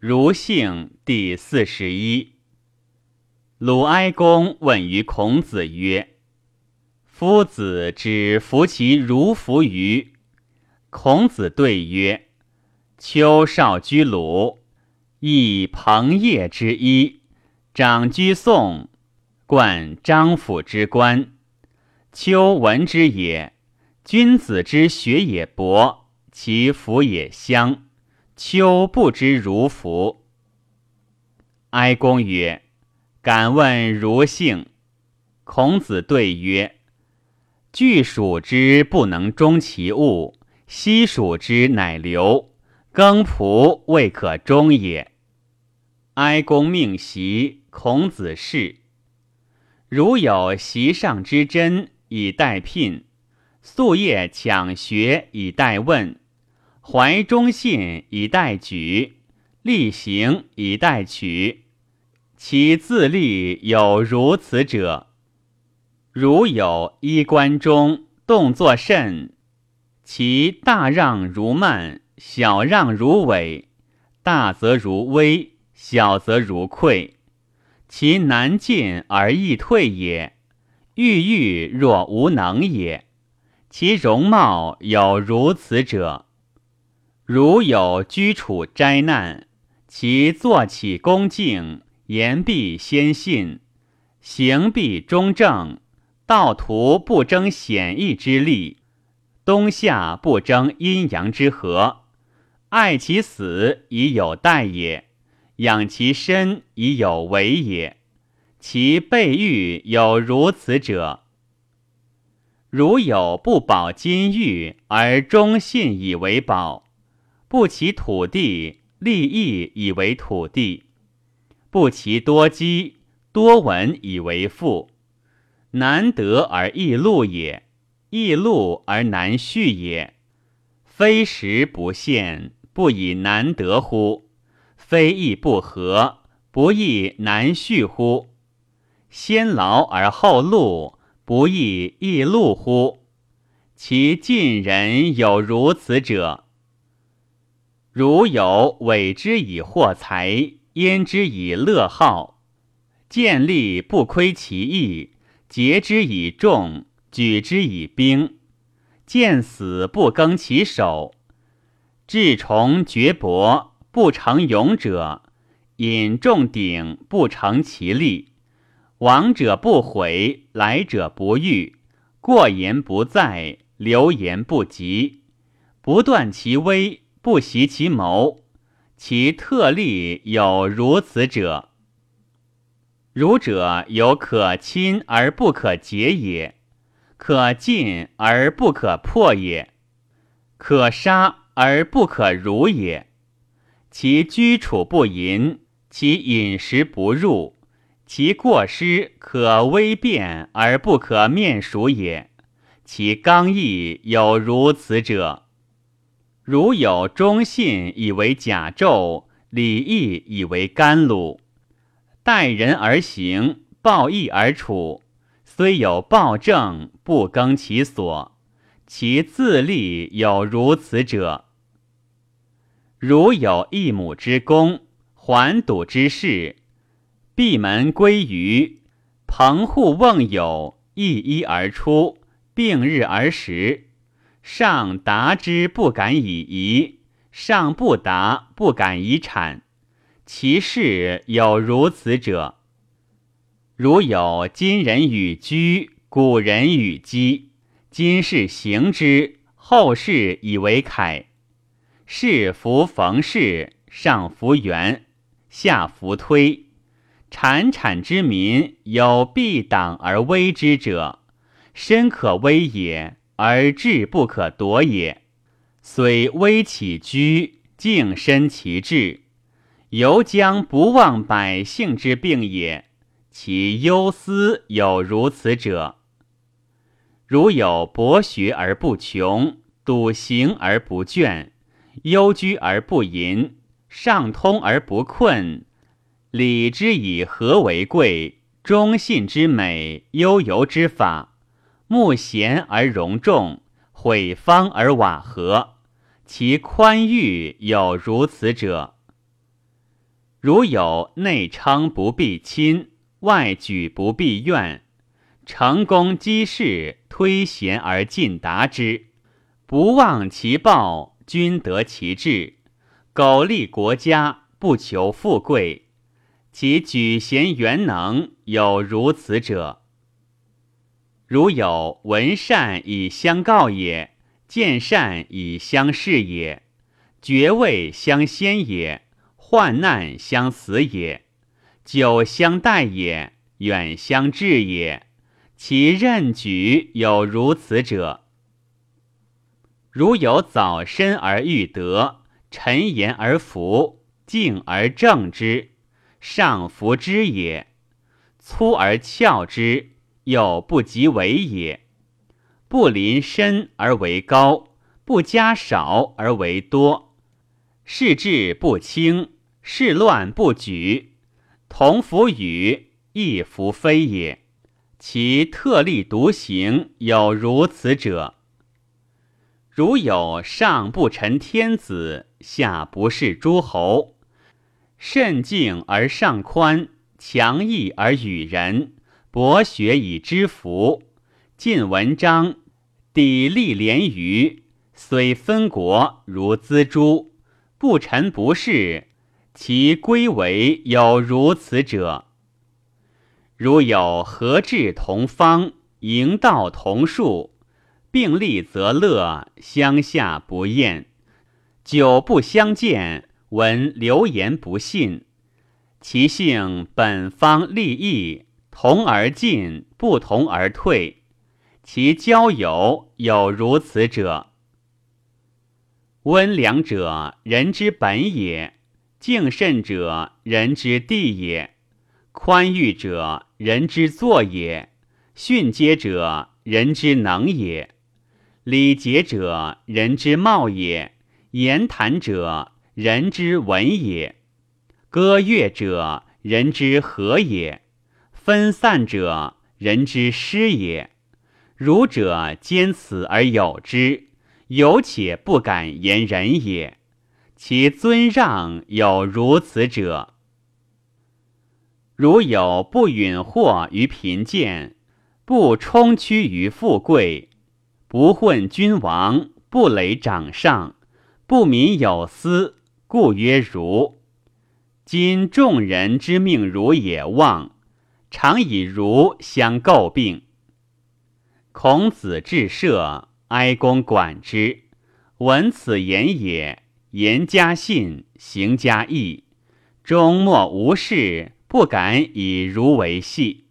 如性第四十一。鲁哀公问于孔子曰：“夫子之服其如服于？”孔子对曰：“丘少居鲁，亦彭业之一；长居宋，冠张府之官。丘闻之也。君子之学也博，其服也乡。丘不知如服。”哀公曰。敢问如姓？孔子对曰：“具属之不能终其物，西蜀之乃流。耕仆未可终也。”哀公命席，孔子事。如有席上之珍以待聘，夙夜抢学以待问，怀忠信以待举，力行以待取。其自立有如此者，如有衣冠中动作甚，其大让如慢，小让如委，大则如微，小则如溃，其难进而易退也，郁郁若无能也。其容貌有如此者，如有居处灾难，其坐起恭敬。言必先信，行必中正，道途不争险易之利，冬夏不争阴阳之和。爱其死以有待也，养其身以有为也。其备欲有如此者，如有不保金玉而忠信以为宝，不其土地利益以为土地。不其多积多闻以为富，难得而易禄也；易禄而难续也。非时不现，不以难得乎？非易不合，不亦难续乎？先劳而后禄，不亦易禄乎？其近人有如此者，如有委之以获财。焉之以乐好，见利不亏其义；节之以重，举之以兵。见死不更其手，至崇绝薄不成勇者；引众鼎不成其力。亡者不悔，来者不遇。过言不在，流言不及。不断其威，不习其谋。其特例有如此者，儒者有可亲而不可结也，可进而不可破也，可杀而不可辱也。其居处不淫，其饮食不入，其过失可微变而不可面熟也。其刚毅有如此者。如有忠信以为甲胄，礼义以为甘露，待人而行，报义而处，虽有暴政，不更其所，其自立有如此者。如有一母之功，还堵之事，闭门归于，棚户瓮友，一一而出，并日而食。上达之不敢以夷，上不达不敢以产。其事有如此者。如有今人与居，古人与积，今世行之，后世以为楷。是服逢事，上服元，下服推。产产之民有必党而威之者，深可威也。而志不可夺也，虽危起居，静身其志，犹将不忘百姓之病也。其忧思有如此者。如有博学而不穷，笃行而不倦，忧居而不淫，上通而不困，礼之以和为贵，忠信之美，悠游之法。慕贤而容众，毁方而瓦合，其宽裕有如此者。如有内称不必亲，外举不必怨，成功积事，推贤而进达之，不忘其报，君得其志，苟利国家，不求富贵，其举贤元能有如此者。如有闻善以相告也，见善以相示也，爵位相先也，患难相死也，久相待也，远相致也，其任举有如此者。如有早身而欲得，沉言而服，静而正之，上服之也；粗而翘之。又不及为也，不临深而为高，不加少而为多，事志不清，事乱不举，同弗与，亦弗非也。其特立独行，有如此者。如有上不臣天子，下不事诸侯，慎敬而上宽，强义而与人。博学以知福，尽文章，砥砺廉隅，虽分国如锱铢，不臣不事，其归为有如此者。如有和志同方，营道同术，并立则乐，相下不厌，久不相见，闻流言不信，其性本方立异。同而进，不同而退，其交友有如此者。温良者，人之本也；敬慎者，人之地也；宽裕者，人之作也；训诫者，人之能也；礼节者，人之貌也；言谈者，人之文也；歌乐者，人之和也。分散者，人之失也；儒者兼此而有之，有且不敢言人也。其尊让有如此者。如有不允惑于贫贱，不充屈于富贵，不混君王，不累长上，不民有私，故曰儒。今众人之命如也旺。常以儒相诟病。孔子至社，哀公管之。闻此言也，言加信，行加义，终莫无事，不敢以儒为戏。